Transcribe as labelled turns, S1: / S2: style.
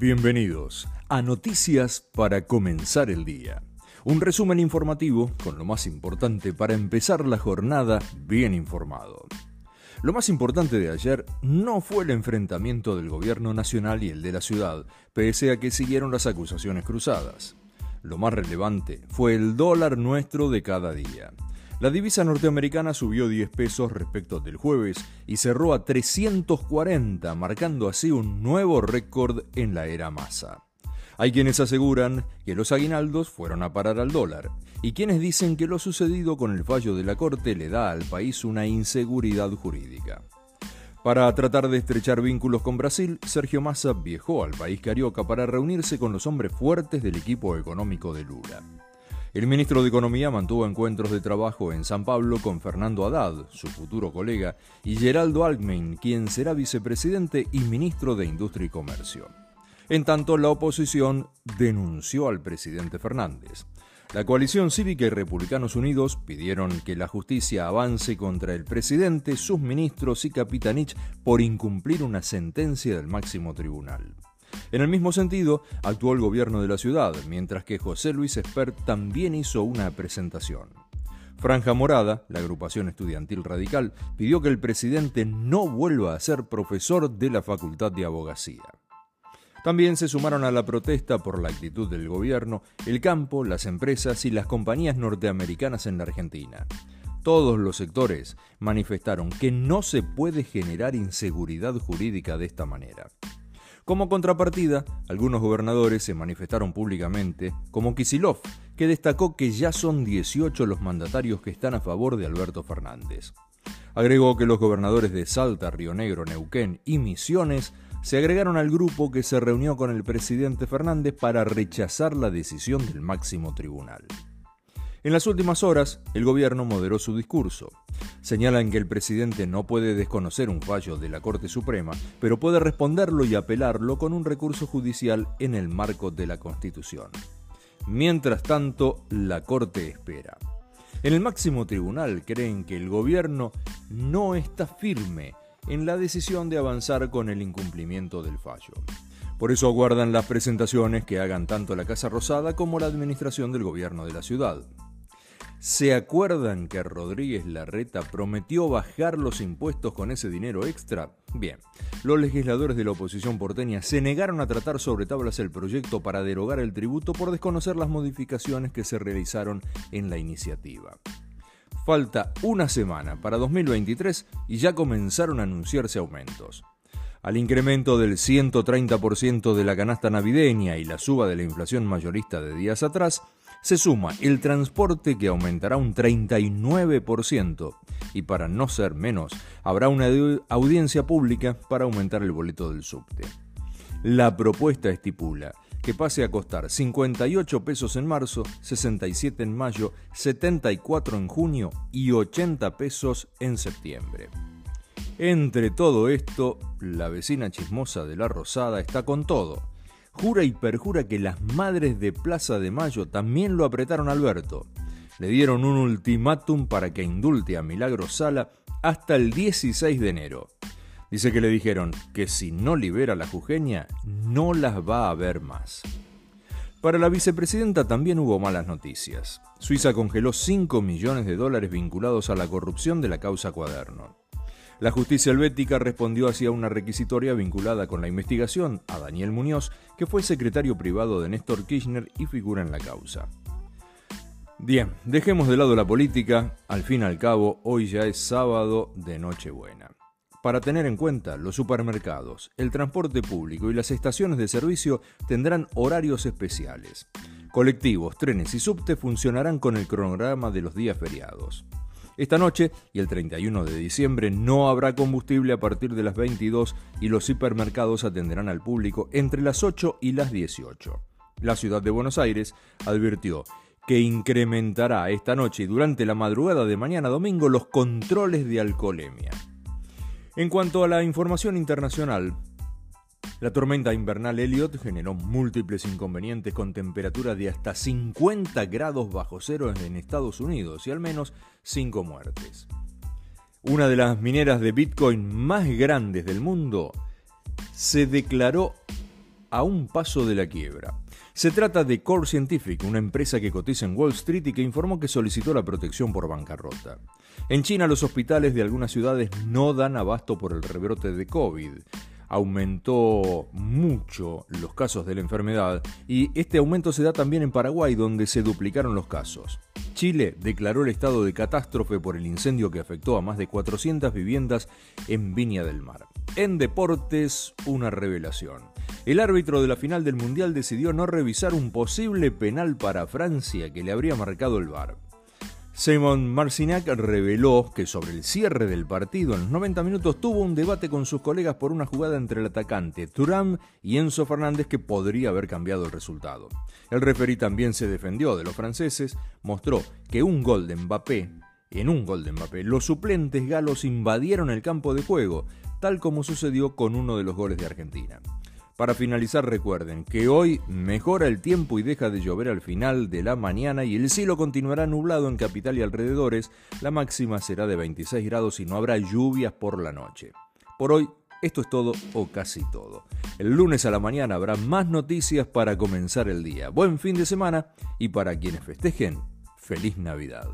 S1: Bienvenidos a Noticias para comenzar el día. Un resumen informativo con lo más importante para empezar la jornada bien informado. Lo más importante de ayer no fue el enfrentamiento del gobierno nacional y el de la ciudad, pese a que siguieron las acusaciones cruzadas. Lo más relevante fue el dólar nuestro de cada día. La divisa norteamericana subió 10 pesos respecto del jueves y cerró a 340, marcando así un nuevo récord en la era masa. Hay quienes aseguran que los aguinaldos fueron a parar al dólar y quienes dicen que lo sucedido con el fallo de la Corte le da al país una inseguridad jurídica. Para tratar de estrechar vínculos con Brasil, Sergio Massa viajó al país carioca para reunirse con los hombres fuertes del equipo económico de Lula. El ministro de Economía mantuvo encuentros de trabajo en San Pablo con Fernando Haddad, su futuro colega, y Geraldo Alckmin, quien será vicepresidente y ministro de Industria y Comercio. En tanto, la oposición denunció al presidente Fernández. La coalición cívica y Republicanos Unidos pidieron que la justicia avance contra el presidente, sus ministros y Capitanich por incumplir una sentencia del máximo tribunal. En el mismo sentido, actuó el gobierno de la ciudad, mientras que José Luis Espert también hizo una presentación. Franja Morada, la agrupación estudiantil radical, pidió que el presidente no vuelva a ser profesor de la Facultad de Abogacía. También se sumaron a la protesta por la actitud del gobierno el campo, las empresas y las compañías norteamericanas en la Argentina. Todos los sectores manifestaron que no se puede generar inseguridad jurídica de esta manera. Como contrapartida, algunos gobernadores se manifestaron públicamente, como Kisilov, que destacó que ya son 18 los mandatarios que están a favor de Alberto Fernández. Agregó que los gobernadores de Salta, Río Negro, Neuquén y Misiones se agregaron al grupo que se reunió con el presidente Fernández para rechazar la decisión del máximo tribunal. En las últimas horas, el gobierno moderó su discurso. Señalan que el presidente no puede desconocer un fallo de la Corte Suprema, pero puede responderlo y apelarlo con un recurso judicial en el marco de la Constitución. Mientras tanto, la Corte espera. En el máximo tribunal creen que el gobierno no está firme en la decisión de avanzar con el incumplimiento del fallo. Por eso aguardan las presentaciones que hagan tanto la Casa Rosada como la administración del gobierno de la ciudad. ¿Se acuerdan que Rodríguez Larreta prometió bajar los impuestos con ese dinero extra? Bien, los legisladores de la oposición porteña se negaron a tratar sobre tablas el proyecto para derogar el tributo por desconocer las modificaciones que se realizaron en la iniciativa. Falta una semana para 2023 y ya comenzaron a anunciarse aumentos. Al incremento del 130% de la canasta navideña y la suba de la inflación mayorista de días atrás, se suma el transporte que aumentará un 39% y para no ser menos, habrá una audiencia pública para aumentar el boleto del subte. La propuesta estipula que pase a costar 58 pesos en marzo, 67 en mayo, 74 en junio y 80 pesos en septiembre. Entre todo esto, la vecina chismosa de la Rosada está con todo jura y perjura que las madres de Plaza de Mayo también lo apretaron a Alberto. Le dieron un ultimátum para que indulte a Milagro Sala hasta el 16 de enero. Dice que le dijeron que si no libera a la jujeña, no las va a ver más. Para la vicepresidenta también hubo malas noticias. Suiza congeló 5 millones de dólares vinculados a la corrupción de la causa Cuaderno. La justicia helvética respondió hacia una requisitoria vinculada con la investigación a Daniel Muñoz, que fue secretario privado de Néstor Kirchner y figura en la causa. Bien, dejemos de lado la política, al fin y al cabo, hoy ya es sábado de Nochebuena. Para tener en cuenta, los supermercados, el transporte público y las estaciones de servicio tendrán horarios especiales. Colectivos, trenes y subte funcionarán con el cronograma de los días feriados. Esta noche y el 31 de diciembre no habrá combustible a partir de las 22 y los hipermercados atenderán al público entre las 8 y las 18. La ciudad de Buenos Aires advirtió que incrementará esta noche y durante la madrugada de mañana domingo los controles de alcoholemia. En cuanto a la información internacional, la tormenta invernal Elliot generó múltiples inconvenientes con temperaturas de hasta 50 grados bajo cero en Estados Unidos y al menos 5 muertes. Una de las mineras de Bitcoin más grandes del mundo se declaró a un paso de la quiebra. Se trata de Core Scientific, una empresa que cotiza en Wall Street y que informó que solicitó la protección por bancarrota. En China los hospitales de algunas ciudades no dan abasto por el rebrote de COVID aumentó mucho los casos de la enfermedad y este aumento se da también en Paraguay donde se duplicaron los casos. Chile declaró el estado de catástrofe por el incendio que afectó a más de 400 viviendas en Viña del Mar. En deportes, una revelación. El árbitro de la final del Mundial decidió no revisar un posible penal para Francia que le habría marcado el VAR. Simon Marcinac reveló que sobre el cierre del partido en los 90 minutos tuvo un debate con sus colegas por una jugada entre el atacante Turam y Enzo Fernández que podría haber cambiado el resultado. El referí también se defendió de los franceses, mostró que un gol de Mbappé, en un gol de Mbappé, los suplentes galos invadieron el campo de juego, tal como sucedió con uno de los goles de Argentina. Para finalizar recuerden que hoy mejora el tiempo y deja de llover al final de la mañana y el cielo continuará nublado en capital y alrededores, la máxima será de 26 grados y no habrá lluvias por la noche. Por hoy esto es todo o casi todo. El lunes a la mañana habrá más noticias para comenzar el día. Buen fin de semana y para quienes festejen, feliz Navidad.